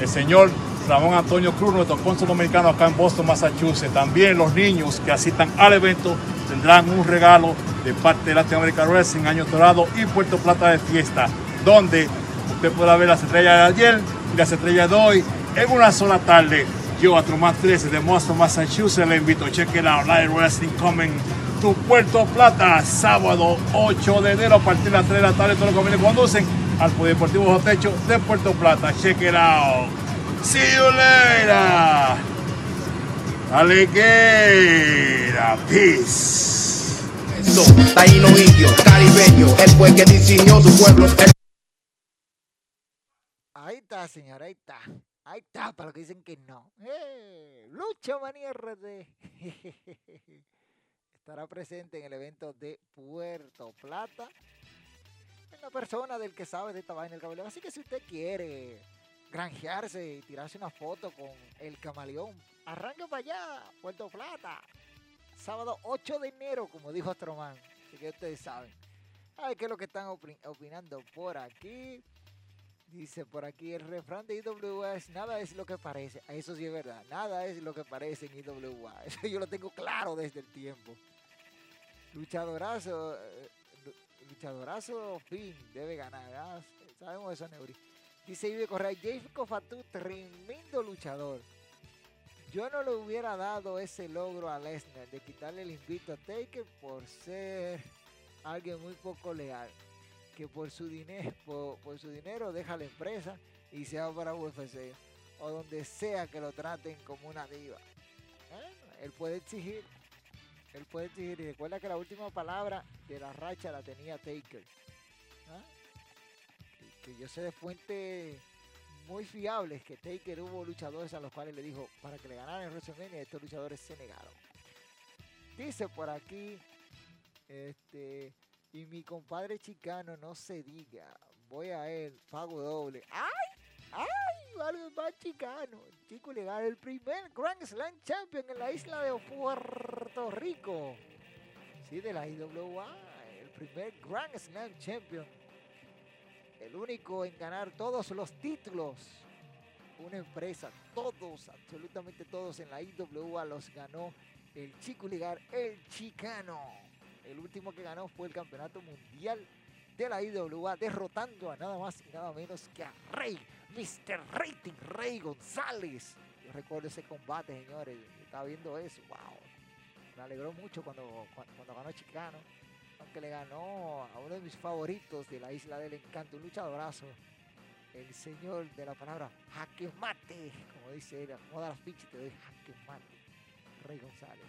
el señor Ramón Antonio Cruz, nuestro cónsul dominicano acá en Boston, Massachusetts. También los niños que asistan al evento tendrán un regalo de parte de Latin American Wrestling, Año Dorado y Puerto Plata de Fiesta, donde usted podrá ver las estrellas de ayer y las estrellas de hoy en una sola tarde. Yo, a Truman 13 de Boston, Massachusetts, le invito a it out, Live Wrestling coming to Puerto Plata, sábado 8 de enero a partir de las 3 de la tarde. Todos los convenios conducen al Polideportivo Bajo Techo de Puerto Plata. Check it out. See you later. Alligator. Peace. Taíno indio, caribeño, el que diseñó su pueblo. Ahí está, señor, ahí está. Ahí está, para los que dicen que no. ¡Eh! Lucha Manía RD. Estará presente en el evento de Puerto Plata. Es una persona del que sabe de esta vaina del cabello. Así que si usted quiere granjearse y tirarse una foto con el camaleón, arranque para allá, Puerto Plata. Sábado 8 de enero, como dijo Astroman. Así que ustedes saben. Ay, qué es lo que están opin- opinando por aquí. Dice por aquí el refrán de IWA nada es lo que parece. Eso sí es verdad. Nada es lo que parece en IWA. Eso yo lo tengo claro desde el tiempo. Luchadorazo, eh, lu- luchadorazo Finn debe ganar. ah, Sabemos eso, Neuri. Dice Ibe Correa, Jacob Fatu, tremendo luchador. Yo no le hubiera dado ese logro a Lesnar de quitarle el invito a Taker por ser alguien muy poco leal. Que por su dinero, deja la empresa y se va para UFC. O donde sea que lo traten como una diva. Él puede exigir. Él puede exigir. Y recuerda que la última palabra de la racha la tenía Taker. ¿ah? Que, yo sé de fuentes muy fiables que Taker hubo luchadores a los cuales le dijo para que le ganaran en WrestleMania estos luchadores se negaron. Dice por aquí, este, y mi compadre chicano no se diga, voy a él, pago doble. ¡Ay! ¡Ay! Algo más chicano. Chico legal, el primer Grand Slam Champion en la isla de Puerto Rico. Sí, de la IWA, el primer Grand Slam Champion el único en ganar todos los títulos. Una empresa, todos, absolutamente todos en la IWA los ganó el Chico Ligar, el Chicano. El último que ganó fue el campeonato mundial de la IWA, derrotando a nada más y nada menos que a Rey, Mr. Rating, Rey González. Yo recuerdo ese combate, señores. Estaba viendo eso, wow. Me alegró mucho cuando, cuando ganó Chicano aunque le ganó a uno de mis favoritos de la Isla del Encanto, luchadorazo, el señor de la palabra jaque mate, como dice él, acomoda las fichas te doy jaque mate, Rey González.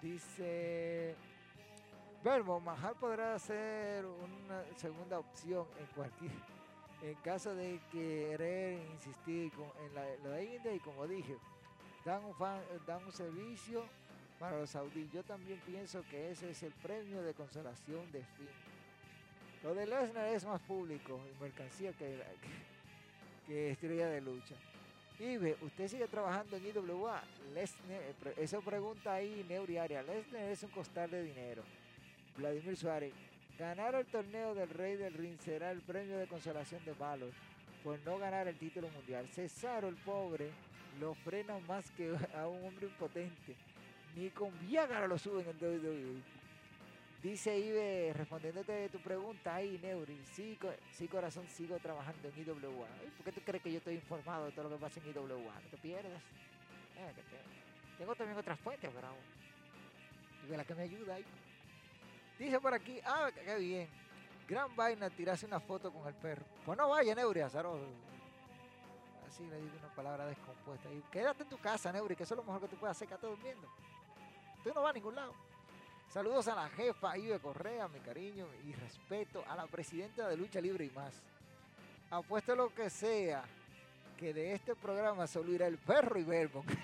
Dice, Verbo, Mahal podrá ser una segunda opción en cualquier, en caso de querer insistir con, en la, de India y como dije, dan un, dan un servicio para los saudíes. Yo también pienso que ese es el premio de consolación de Finn. Lo de Lesnar es más público y mercancía que, que estrella de lucha. Ibe, ¿usted sigue trabajando en IWA? Lesnar, eh, eso pregunta ahí Neuri Aria. Lesnar es un costal de dinero. Vladimir Suárez, ganar el torneo del Rey del Ring será el premio de consolación de Valor por no ganar el título mundial. Cesaro, el pobre, lo frena más que a un hombre impotente. Ni con Viagra lo suben en WWE. Dice Ibe, respondiéndote tu pregunta ahí, Neuri. Sí, sí, corazón, sigo trabajando en IWA. ¿Por qué tú crees que yo estoy informado de todo lo que pasa en IWA? No te pierdas. Eh, Tengo también otras fuentes, pero de la que me ayuda ahí. Dice por aquí, ah, qué bien. Gran vaina tirarse una foto con el perro. Pues no vaya, Neuri, Azaro. Así le digo una palabra descompuesta. Quédate en tu casa, Neuri, que eso es lo mejor que tú puedes hacer, que estás durmiendo. Tú no vas a ningún lado. Saludos a la jefa Ibe Correa, mi cariño y respeto a la presidenta de Lucha Libre y más. Apuesto lo que sea, que de este programa solo irá el perro y Verbo.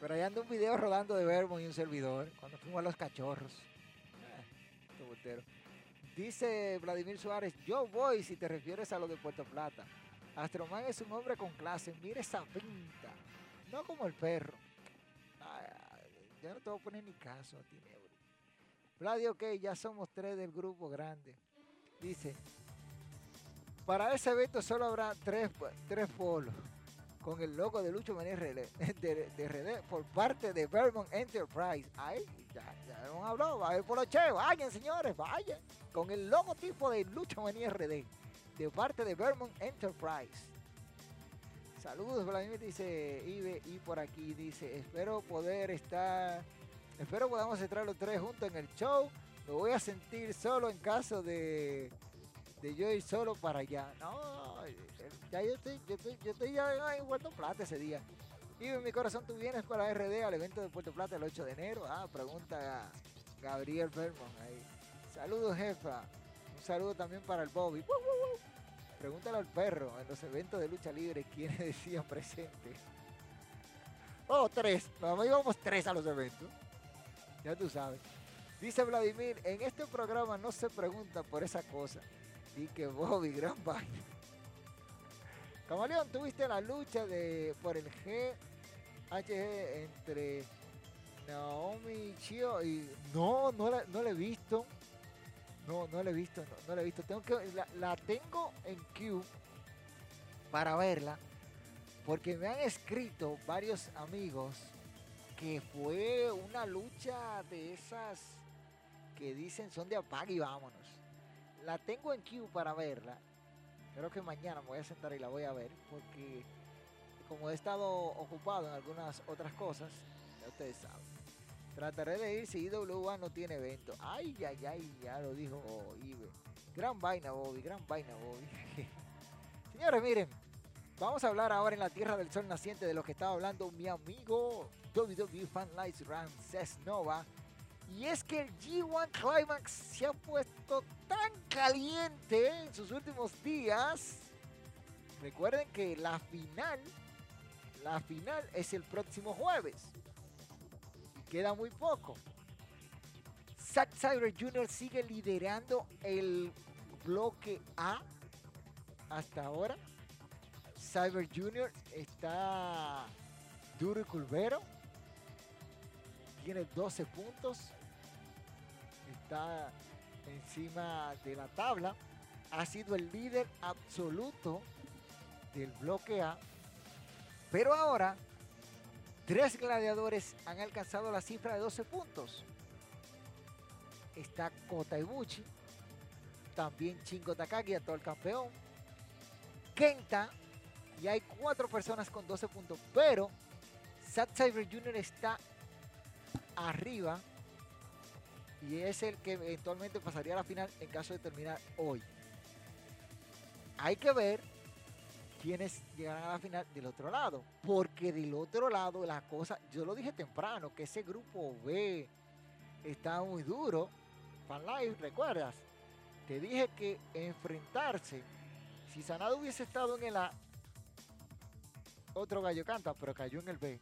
Pero ahí anda un video rodando de Verbo y un servidor, cuando fuimos a los cachorros. Ah, voltero. Dice Vladimir Suárez, yo voy si te refieres a lo de Puerto Plata. Astroman es un hombre con clase, mire esa pinta. No como el perro. Yo no te voy a poner ni caso a ti, Neuro. Vladio, ok, ya somos tres del grupo grande. Dice, para ese evento solo habrá tres, tres polos con el logo de Lucho RD, de, RD por parte de Vermont Enterprise. Ay, ya, ya hemos hablado, va a ver por los che, vayan señores, vayan. Con el logotipo de Lucho Manía RD de parte de Vermont Enterprise. Saludos, Vladimir, dice Ibe, y por aquí dice, espero poder estar, espero podamos estar los tres juntos en el show. Me voy a sentir solo en caso de, de yo ir solo para allá. No, ya yo estoy, yo estoy, yo estoy ya en Puerto Plata ese día. En mi corazón tú vienes para RD al evento de Puerto Plata el 8 de enero. Ah, pregunta Gabriel Vermont ahí. Saludos, jefa. Un saludo también para el Bobby. Pregúntale al perro en los eventos de lucha libre quiénes decían presente. Oh, tres. Vamos, íbamos tres a los eventos. Ya tú sabes. Dice Vladimir, en este programa no se pregunta por esa cosa. Y que Bobby, gran vaina. Camaleón, ¿tuviste la lucha de por el GHG entre Naomi Chio y... No, no la, no la he visto. No, no la he visto, no, la he visto. Tengo que, la, la tengo en queue para verla. Porque me han escrito varios amigos que fue una lucha de esas que dicen son de apague y vámonos. La tengo en queue para verla. Creo que mañana me voy a sentar y la voy a ver porque como he estado ocupado en algunas otras cosas, ya ustedes saben. Trataré de ir si IWA no tiene evento. Ay, ay, ay, ya lo dijo Ibe. Gran vaina, Bobby, gran vaina, Bobby. Señores, miren, vamos a hablar ahora en la Tierra del Sol Naciente de lo que estaba hablando mi amigo WWE Fan Lights Ramses Nova. Y es que el G1 Climax se ha puesto tan caliente en sus últimos días. Recuerden que la final, la final es el próximo jueves. Queda muy poco. Zack Jr. sigue liderando el bloque A hasta ahora. Cyber Jr. está duro y culvero. Tiene 12 puntos. Está encima de la tabla. Ha sido el líder absoluto del bloque A. Pero ahora, tres gladiadores han alcanzado la cifra de 12 puntos. Está Kota Ibuchi, también Chingo Takagi, actual campeón. Kenta, y hay cuatro personas con 12 puntos, pero Zack Cyber Jr. está arriba y es el que eventualmente pasaría a la final en caso de terminar hoy. Hay que ver quiénes llegarán a la final del otro lado, porque del otro lado la cosa, yo lo dije temprano, que ese grupo B está muy duro. Fan Life, ¿recuerdas? Te dije que enfrentarse, si Sanado hubiese estado en el A, otro gallo canta, pero cayó en el B.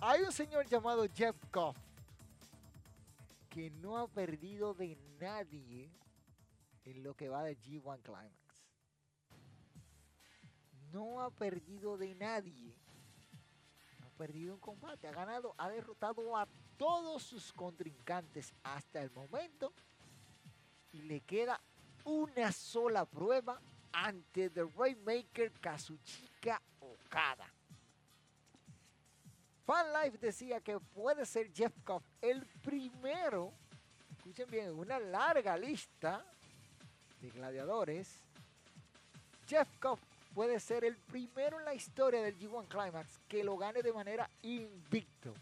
Hay un señor llamado Jeff Goff que no ha perdido de nadie en lo que va de G1 Climax. No ha perdido de nadie. No ha perdido un combate. Ha ganado, ha derrotado a todos sus contrincantes hasta el momento. Y le queda una sola prueba ante The Rainmaker Kazuchika Okada. Fan Life decía que puede ser Jeff Cobb el primero, escuchen bien, en una larga lista de gladiadores. Jeff Cobb puede ser el primero en la historia del G1 Climax que lo gane de manera invicto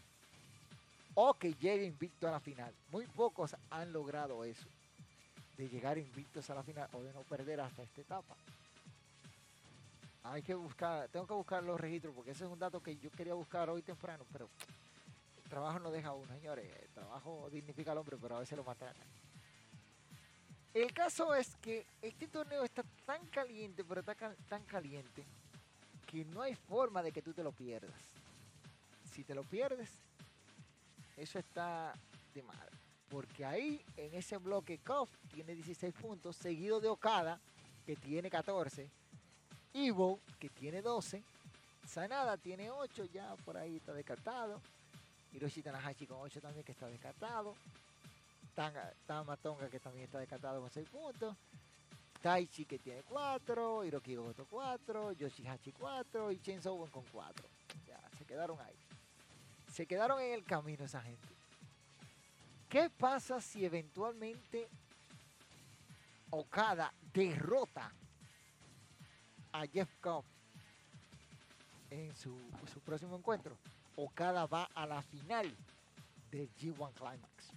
o que llegue invicto a la final. Muy pocos han logrado eso, de llegar invictos a la final o de no perder hasta esta etapa. Hay que buscar, tengo que buscar los registros porque ese es un dato que yo quería buscar hoy temprano, pero el trabajo no deja a uno, señores. El trabajo dignifica al hombre, pero a veces lo matan. El caso es que este torneo está tan caliente, pero está tan caliente, que no hay forma de que tú te lo pierdas. Si te lo pierdes, eso está de madre. Porque ahí, en ese bloque, Koff tiene 16 puntos, seguido de Okada, que tiene 14. Evo, que tiene 12. Sanada tiene 8, ya por ahí está descartado. Hiroshi Tanahashi con 8 también, que está descartado. Tanga, Tama Tonga, que también está descartado con 6 puntos. Taichi, que tiene 4. Hiroki Goto 4. Yoshihachi 4. Y Chen Owen con 4. Ya, se quedaron ahí. Se quedaron en el camino esa gente. ¿Qué pasa si eventualmente Okada derrota a Jeff Cobb en su, su próximo encuentro? Okada va a la final del G1 Climax.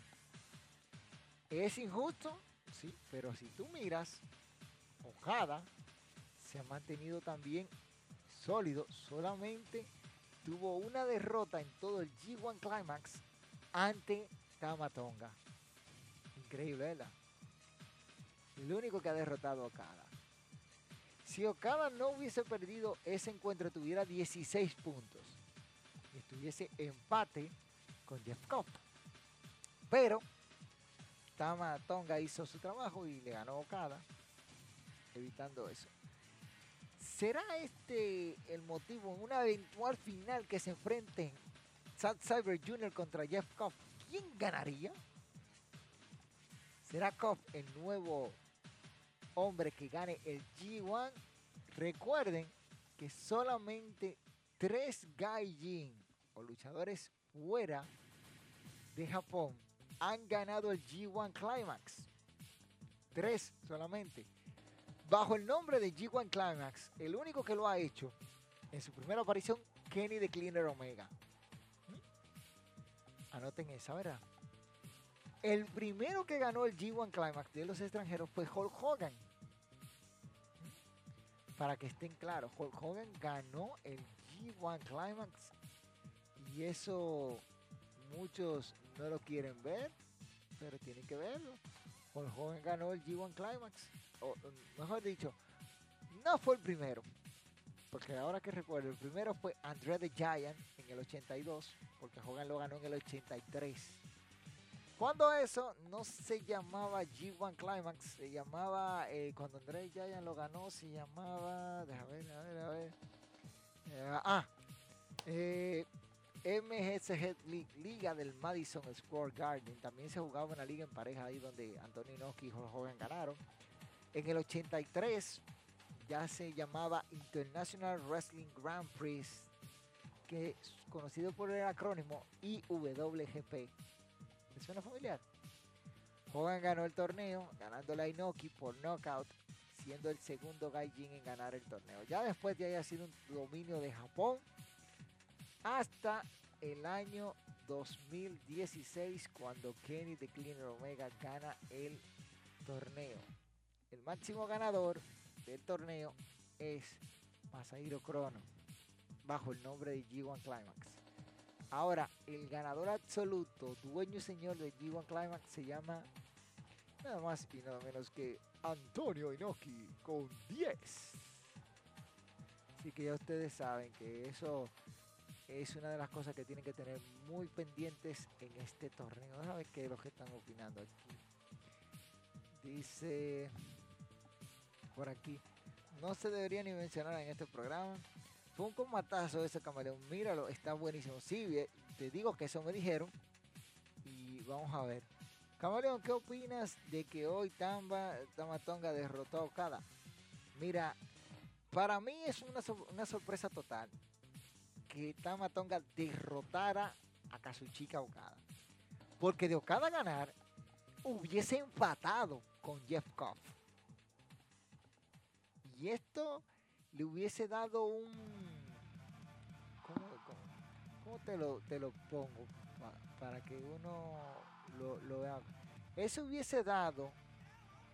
¿Es injusto? Sí, pero si tú miras, Okada se ha mantenido también sólido. Solamente tuvo una derrota en todo el G1 Climax ante Tamatonga. Increíble, ¿verdad? El único que ha derrotado a Okada. Si Okada no hubiese perdido ese encuentro, tuviera 16 puntos. Y estuviese empate con Jeff Cobb. Pero Tama Tonga hizo su trabajo y le ganó Okada, evitando eso. ¿Será este el motivo en una eventual final que se enfrenten Zack Cyber Jr. contra Jeff Cobb? ¿Quién ganaría? ¿Será Cobb el nuevo hombre que gane el G1? Recuerden que solamente tres Gaijin o luchadores fuera de Japón han ganado el G1 Climax. Tres solamente. Bajo el nombre de G1 Climax, el único que lo ha hecho en su primera aparición, Kenny de Cleaner Omega. Anoten esa, ¿verdad? El primero que ganó el G1 Climax de los extranjeros fue Hulk Hogan. Para que estén claros, Hulk Hogan ganó el G1 Climax y eso muchos no lo quieren ver, pero tienen que verlo. Hulk Hogan ganó el G1 Climax, o mejor dicho, no fue el primero, porque ahora que recuerdo, el primero fue André the Giant en el 82, porque Hogan lo ganó en el 83. Cuando eso no se llamaba G1 Climax, se llamaba, eh, cuando André Giant lo ganó, se llamaba, déjame ver, a ver, a ver. Eh, ah, eh, MGC Liga del Madison Square Garden. También se jugaba una liga en pareja ahí donde Antonio Inoki y Jorge Hogan ganaron. En el 83 ya se llamaba International Wrestling Grand Prix, que es conocido por el acrónimo IWGP. ¿Les suena familiar? Hogan ganó el torneo, ganando la Inoki por knockout, siendo el segundo Gaijin en ganar el torneo. Ya después de haya sido un dominio de Japón, hasta el año 2016 cuando Kenny de Cleaner Omega gana el torneo. El máximo ganador del torneo es Masahiro Crono bajo el nombre de G1 Climax. Ahora, el ganador absoluto, dueño y señor de G1 Climax se llama nada más y nada menos que Antonio Inoki con 10. Así que ya ustedes saben que eso es una de las cosas que tienen que tener muy pendientes en este torneo. Déjame ver qué es lo que están opinando aquí. Dice por aquí, no se debería ni mencionar en este programa. Fue un combatazo ese camaleón. Míralo, está buenísimo. Sí, te digo que eso me dijeron. Y vamos a ver. Camaleón, ¿qué opinas de que hoy Tamba, Tamatonga derrotó a Okada? Mira, para mí es una, una sorpresa total que Tamatonga derrotara a Kazuchika Okada. Porque de Okada ganar, hubiese empatado con Jeff Koff. Y esto le hubiese dado un... ¿Cómo, te, lo, te lo pongo? para que uno lo, lo, vea. Eso hubiese dado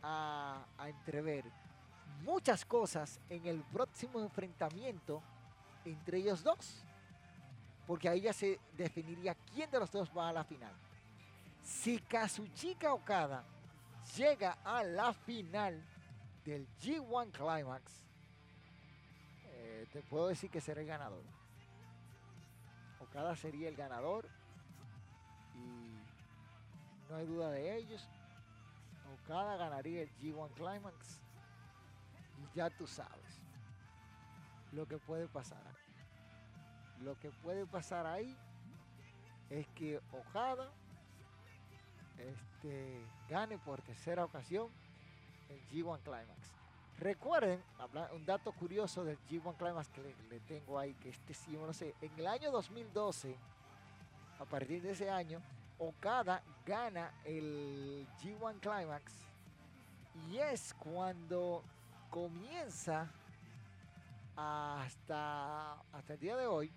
a, a entrever muchas cosas en el próximo enfrentamiento entre ellos dos. Porque ahí ya se definiría quién de los dos va a la final. Si Kazuchika Okada llega a la final del G1 Climax, eh, te puedo decir que será el ganador. Okada sería el ganador y no hay duda de ellos. Okada ganaría el G1 Climax y ya tú sabes lo que puede pasar. Lo que puede pasar ahí es que Okada este, gane por tercera ocasión el G1 Climax. Recuerden, un dato curioso del G1 Climax que le, tengo ahí, que este sí, no sé, en el año 2012, a partir de ese año, Okada gana el G1 Climax y es cuando comienza hasta, hasta el día de hoy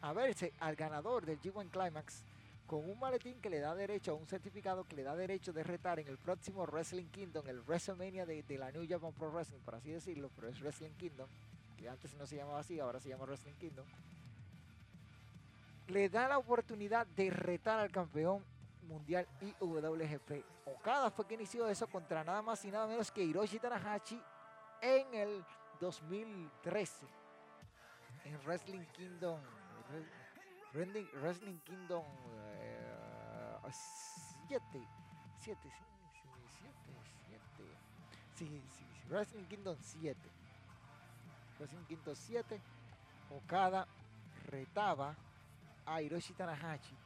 a verse al ganador del G1 Climax con un maletín que le da derecho a un certificado que le da derecho de retar en el próximo Wrestling Kingdom, el WrestleMania de, la New Japan Pro Wrestling, por así decirlo, pero es Wrestling Kingdom, que antes no se llamaba así, ahora se llama Wrestling Kingdom. Le da la oportunidad de retar al campeón mundial IWGP. Okada fue que inició eso contra nada más y nada menos que Hiroshi Tanahashi en el 2013 en Wrestling Kingdom Wrestling Kingdom 7 7 7 7 Wrestling Kingdom 7 Wrestling Kingdom 7 Okada retaba a Hiroshi Tanahashi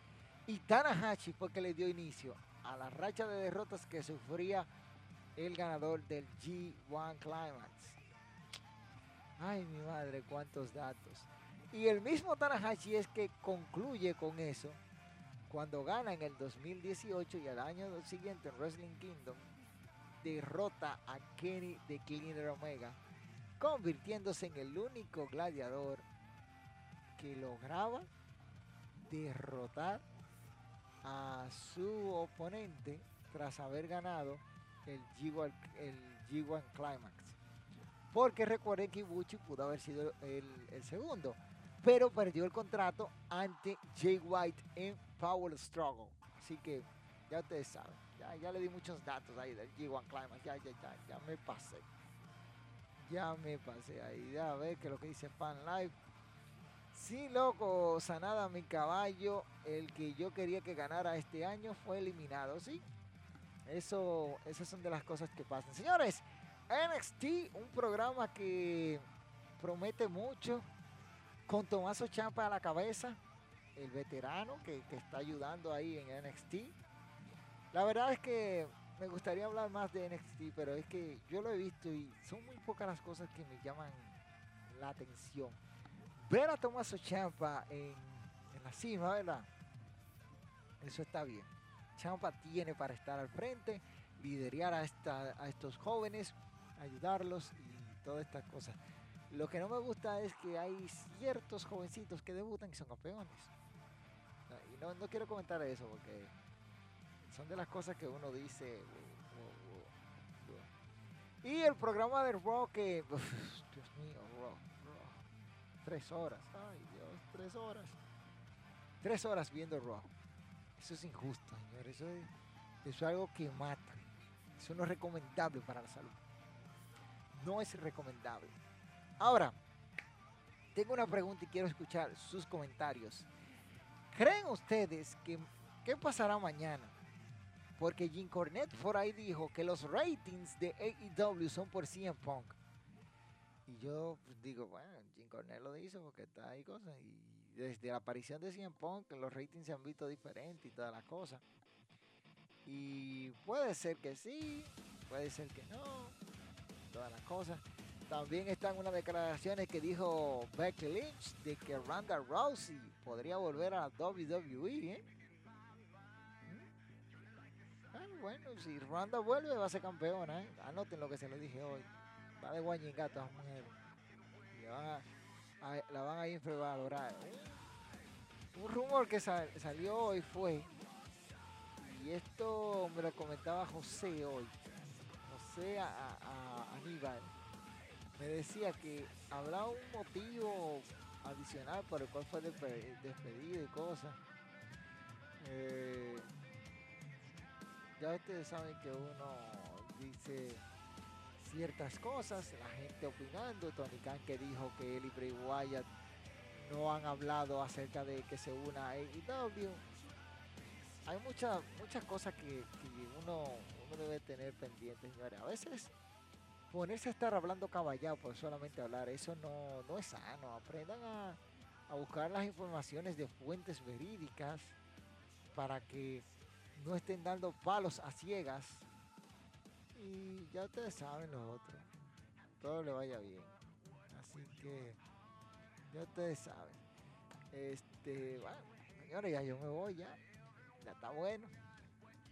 y Tanahashi fue que le dio inicio a la racha de derrotas que sufría el ganador del G1 Climax. Ay, mi madre, cuántos datos. Y el mismo Tanahashi es que concluye con eso cuando gana en el 2018 y al año siguiente en Wrestling Kingdom derrota a Kenny de Cleaner Omega, convirtiéndose en el único gladiador que lograba derrotar a su oponente tras haber ganado el G1, el G1 Climax. Porque recuerden que Ibuchi pudo haber sido el, segundo, pero perdió el contrato ante Jay White en Power Struggle. Así que ya ustedes saben, ya, ya le di muchos datos ahí del G1 Climax, ya, ya, ya, ya me pasé. Ya me pasé ahí, a ver que lo que dice Fan Live. Sí, loco, Sanada, mi caballo, el que yo quería que ganara este año fue eliminado, ¿sí? Eso, esas son de las cosas que pasan. Señores, NXT, un programa que promete mucho, con Tomaso Champa a la cabeza, el veterano que, está ayudando ahí en NXT. La verdad es que me gustaría hablar más de NXT, pero es que yo lo he visto y son muy pocas las cosas que me llaman la atención. Ver a Tommaso Champa en, la cima, ¿verdad? Eso está bien. Champa tiene para estar al frente, liderar a estos jóvenes, ayudarlos y todas estas cosas. Lo que no me gusta es que hay ciertos jovencitos que debutan y son campeones. Y no, no quiero comentar eso porque son de las cosas que uno dice. Y el programa de Raw que. Dios mío, Raw, Raw. Tres horas. Ay, Dios, tres horas. Tres horas viendo Raw. Eso es injusto, señor. Eso es, eso es algo que mata. Eso no es recomendable para la salud. No es recomendable. Ahora, tengo una pregunta y quiero escuchar sus comentarios. ¿Creen ustedes que qué pasará mañana? Porque Jim Cornette por ahí dijo que los ratings de AEW son por CM Punk. Y yo pues, digo, bueno, Jim Cornette lo dice porque está ahí cosas. Y desde la aparición de CM Punk los ratings se han visto diferentes y todas las cosas. Y puede ser que sí, puede ser que no, todas las cosas. También están unas declaraciones que dijo Becky Lynch de que Ronda Rousey podría volver a WWE. ¿eh? ¿Mm? Bueno, si Ronda vuelve va a ser campeona. ¿eh? Anoten lo que se lo dije hoy. Va de guañingato a le van a- a- la van a infravalorar. ¿eh? Un rumor que sal- salió hoy fue, y esto me lo comentaba José hoy, José a- a- me decía que habrá un motivo adicional por el cual fue despe- despedido y cosas. Eh, ya ustedes saben que uno dice ciertas cosas, la gente opinando, Tony Khan que dijo que él y Bray Wyatt no han hablado acerca de que se una a AEW. Hay muchas muchas cosas que, uno, uno debe tener pendientes, señores. A veces ponerse a estar hablando caballado por solamente hablar, eso no, no es sano. Aprendan a, a buscar las informaciones de fuentes verídicas para que no estén dando palos a ciegas. Y ya ustedes saben lo otro. Todo le vaya bien. Así que ya ustedes saben. Este, bueno, señores, ya yo me voy ya. Ya está bueno.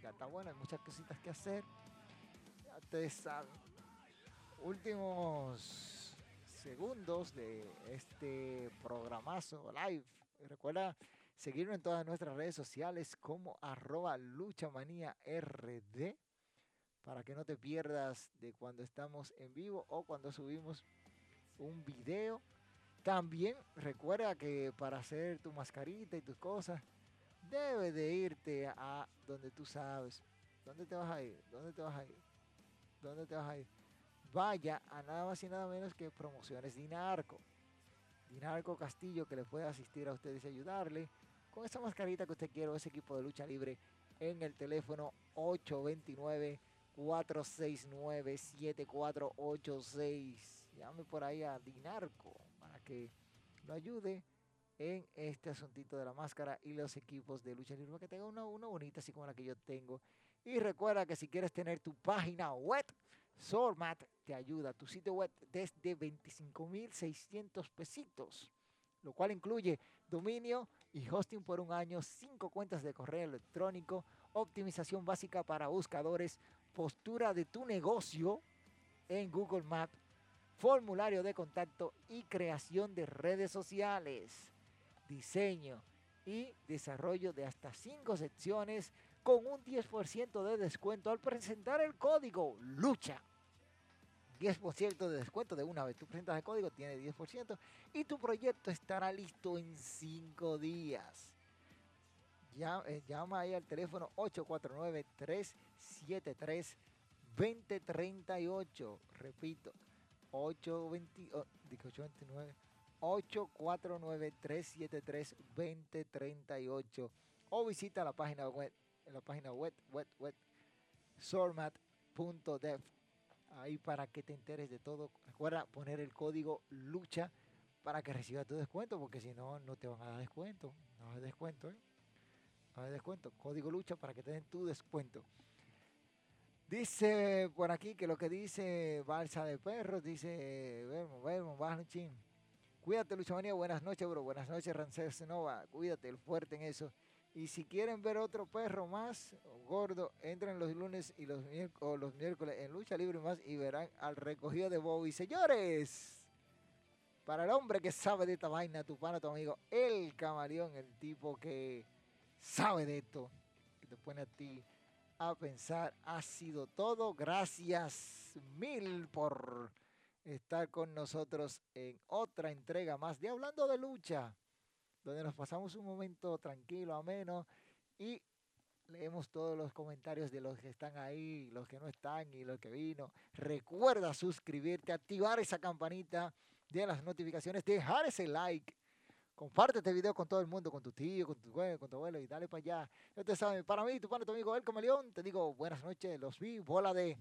Ya está bueno, hay muchas cositas que hacer. Ya ustedes saben últimos segundos de este programazo live. Recuerda seguirnos en todas nuestras redes sociales como arroba luchamanía rd para que no te pierdas de cuando estamos en vivo o cuando subimos un video. También recuerda que para hacer tu mascarita y tus cosas, debes de irte a donde tú sabes. ¿Dónde te vas a ir? ¿Dónde te vas a ir? ¿Dónde te vas a ir? Vaya a nada más y nada menos que promociones Dinarco. Dinarco Castillo que le puede asistir a ustedes y ayudarle con esa mascarita que usted quiere o ese equipo de lucha libre en el teléfono 829-469-7486. Llame por ahí a Dinarco para que lo ayude en este asuntito de la máscara y los equipos de lucha libre que tenga una, una bonita así como la que yo tengo. Y recuerda que si quieres tener tu página web, Sormat te ayuda. Tu sitio web desde 25.600 pesitos. lo cual incluye dominio y hosting por un año, cinco cuentas de correo electrónico, optimización básica para buscadores, postura de tu negocio en Google Maps, formulario de contacto y creación de redes sociales, diseño y desarrollo de hasta cinco secciones con un 10% de descuento al presentar el código LUCHA. 10% de descuento de una vez. Tú presentas el código, tiene 10% y tu proyecto estará listo en 5 días. Eh, llama ahí al teléfono 849-373-2038. Repito, 820, oh, 829. 849-373-2038 o visita la página web, la página web, web, web, sormat.dev ahí para que te enteres de todo. Recuerda poner el código lucha para que recibas tu descuento, porque si no, no te van a dar descuento. No hay descuento, ¿eh? No hay descuento. Código lucha para que te den tu descuento. Dice por aquí que lo que dice Balsa de Perros, dice, vemos, vemos, baja. Cuídate, Lucha Manía. Buenas noches, bro. Buenas noches, Rancés Nova. Cuídate, el fuerte en eso. Y si quieren ver otro perro más gordo, entren los lunes y los, o los miércoles en Lucha Libre Más y verán al recogido de Bobby. Señores, para el hombre que sabe de esta vaina, tu pana, tu amigo, el camaleón, el tipo que sabe de esto, que te pone a ti a pensar, ha sido todo. Gracias mil por estar con nosotros en otra entrega más de Hablando de Lucha donde nos pasamos un momento tranquilo, ameno y leemos todos los comentarios de los que están ahí, los que no están y los que vino. Recuerda suscribirte, activar esa campanita de las notificaciones, dejar ese like. Comparte este video con todo el mundo, con tu tío, con tu abuelo, con tu abuelo y dale para allá. Ya te saben, para mí, tu pana, tu amigo El Camaleón, te digo buenas noches, los vi, bola de...